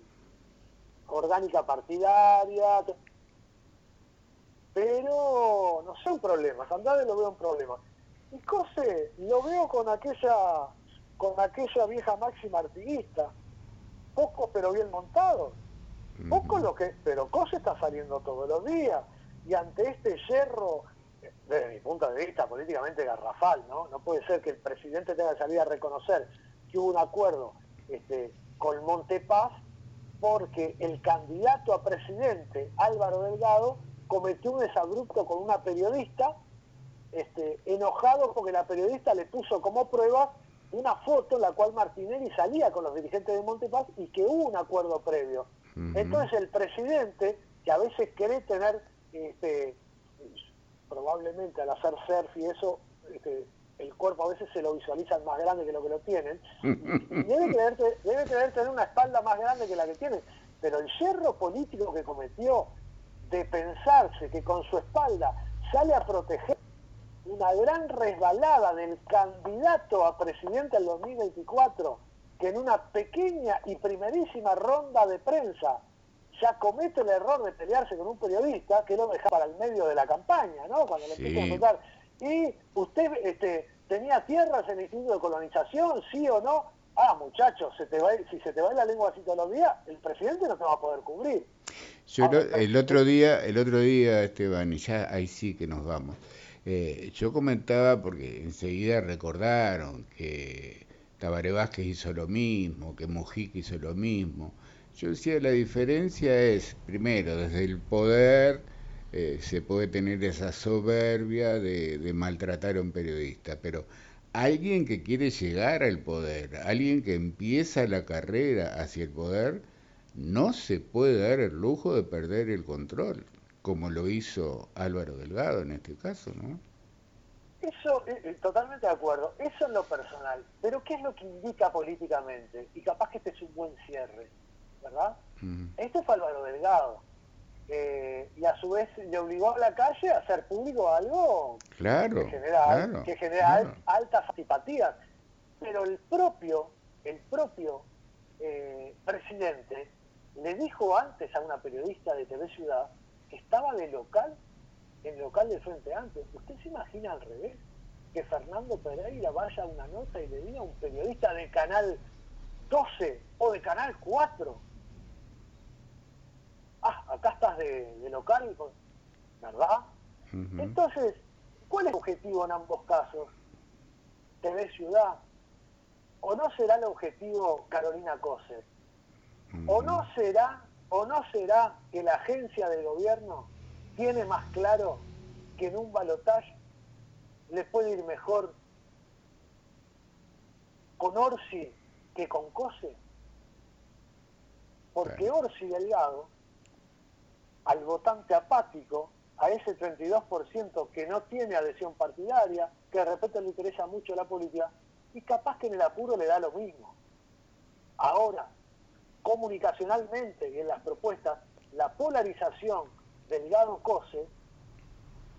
orgánica partidaria, pero no sé un problema, Andrade lo veo un problema. Y Cose lo veo con aquella con aquella vieja máxima artiguista. Poco pero bien montado. Poco lo que, pero Cose está saliendo todos los días. Y ante este yerro, desde mi punto de vista políticamente garrafal, ¿no? No puede ser que el presidente tenga que salir a reconocer que hubo un acuerdo este, con Montepaz porque el candidato a presidente, Álvaro Delgado, cometió un desabrupto con una periodista, este, enojado porque la periodista le puso como prueba una foto en la cual Martinelli salía con los dirigentes de Montepaz y que hubo un acuerdo previo. Entonces el presidente, que a veces quiere tener, este, probablemente al hacer surf y eso, este, el cuerpo a veces se lo visualizan más grande que lo que lo tienen, debe creer, debe tener una espalda más grande que la que tiene, pero el hierro político que cometió de pensarse que con su espalda sale a proteger una gran resbalada del candidato a presidente del 2024, que en una pequeña y primerísima ronda de prensa ya comete el error de pelearse con un periodista que lo deja para el medio de la campaña, ¿no? Cuando le empiezan a preguntar, ¿y usted este, tenía tierras en el Instituto de Colonización, sí o no? Ah, muchachos, se te va, si se te va la lengua así todos los días, el presidente no te va a poder cubrir. Yo el otro día, el otro día, Esteban, y ya ahí sí que nos vamos. Eh, yo comentaba porque enseguida recordaron que Tabaré Vázquez hizo lo mismo, que Mujica hizo lo mismo. Yo decía, la diferencia es, primero, desde el poder eh, se puede tener esa soberbia de, de, maltratar a un periodista, pero alguien que quiere llegar al poder, alguien que empieza la carrera hacia el poder, no se puede dar el lujo de perder el control como lo hizo Álvaro Delgado en este caso, ¿no? Eso, eh, eh, totalmente de acuerdo, eso es lo personal, pero ¿qué es lo que indica políticamente? Y capaz que este es un buen cierre, ¿verdad? Este fue Álvaro Delgado, eh, y a su vez le obligó a la calle a hacer público algo claro, que genera, que genera altas antipatías, pero el propio, el propio presidente le dijo antes a una periodista de TV Ciudad estaba de local, en local del Frente Amplio. ¿Usted se imagina al revés? Que Fernando Pereira vaya a una nota y le diga a un periodista de Canal 12 o de Canal 4, ah, acá estás de, local, ¿verdad? Entonces, ¿cuál es el objetivo en ambos casos? TV Ciudad, ¿o no será el objetivo Carolina Cose? ¿O no será, o no será que la agencia de gobierno tiene más claro que en un balotaje le puede ir mejor con Orsi que con Cose? Porque Orsi Delgado, al votante apático, a ese 32% que no tiene adhesión partidaria, que de repente le interesa mucho la política, y capaz que en el apuro le da lo mismo. Ahora, comunicacionalmente y en las propuestas, la polarización delgado Cose,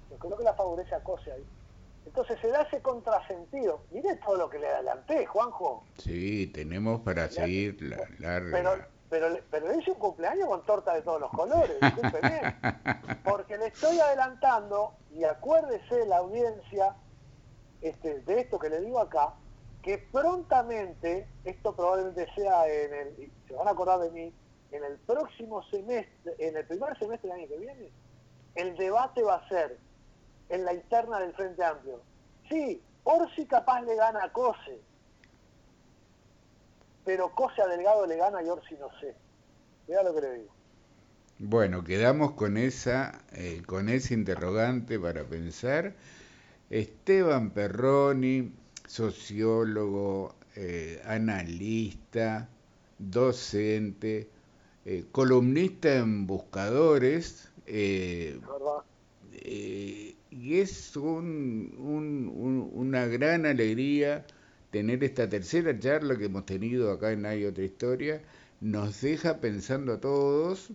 yo creo que la favorece a Cose ahí. Entonces se da ese contrasentido. Mire todo lo que le adelanté, Juanjo. Sí, tenemos para seguir la, Pero, pero, pero le hice un cumpleaños con torta de todos los colores, discúlpeme. Porque le estoy adelantando, y acuérdese la audiencia este, de esto que le digo acá, que prontamente, esto probablemente sea en el, se van a acordar de mí, en el próximo semestre, en el primer semestre del año que viene, el debate va a ser en la interna del Frente Amplio. Sí, Orsi capaz le gana a Cose, pero Cose a Delgado le gana y Orsi no sé. Vea lo que le digo. Bueno, quedamos con esa, eh, con ese interrogante para pensar. Esteban Perroni, sociólogo, eh, analista, docente, eh, columnista en Buscadores, eh, y es una gran alegría tener esta tercera charla que hemos tenido acá en Hay otra historia, nos deja pensando a todos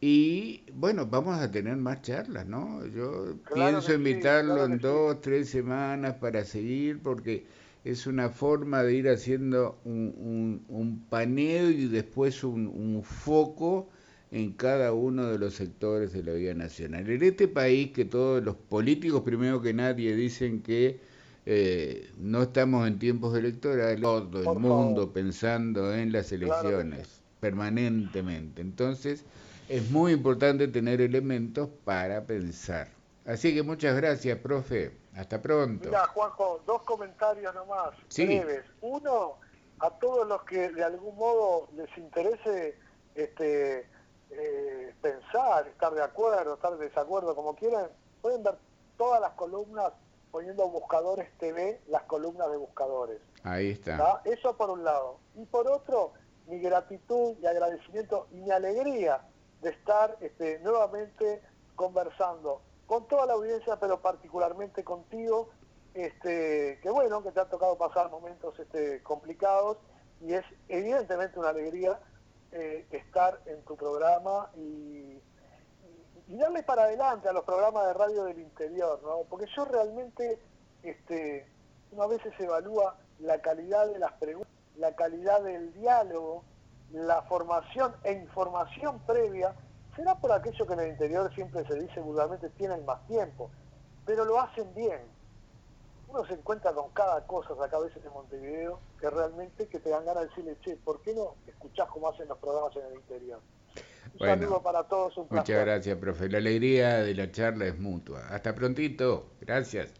y bueno, vamos a tener más charlas, ¿no? Yo pienso invitarlo en dos, tres semanas para seguir porque es una forma de ir haciendo un, un, paneo y después un, foco en cada uno de los sectores de la vida nacional. En este país que todos los políticos, primero que nadie, dicen que eh, no estamos en tiempos electorales, todo el mundo pensando en las elecciones permanentemente. Entonces, es muy importante tener elementos para pensar. Así que muchas gracias, profe. Hasta pronto. Mira, Juanjo, dos comentarios nomás, breves. Uno, a todos los que de algún modo les interese este, eh, pensar, estar de acuerdo, estar de desacuerdo, como quieran, pueden ver todas las columnas poniendo buscadores TV, las columnas de buscadores. Ahí está. Eso por un lado. Y por otro, mi gratitud y agradecimiento y mi alegría de estar este, nuevamente conversando con toda la audiencia, pero particularmente contigo, este, que bueno, que te ha tocado pasar momentos este, complicados y es evidentemente una alegría eh, estar en tu programa y, y, darle para adelante a los programas de radio del interior, ¿no? porque yo realmente, este, una vez se evalúa la calidad de las preguntas, la calidad del diálogo, la formación e información previa, será por aquello que en el interior siempre se dice vulgarmente tienen más tiempo, pero lo hacen bien. Uno se encuentra con cada cosa acá a veces en Montevideo que realmente que te dan ganas de decirle, che, ¿por qué no escuchás cómo hacen los programas en el interior? Un saludo para todos, un Muchas gracias, profe. La alegría de la charla es mutua. Hasta prontito. Gracias.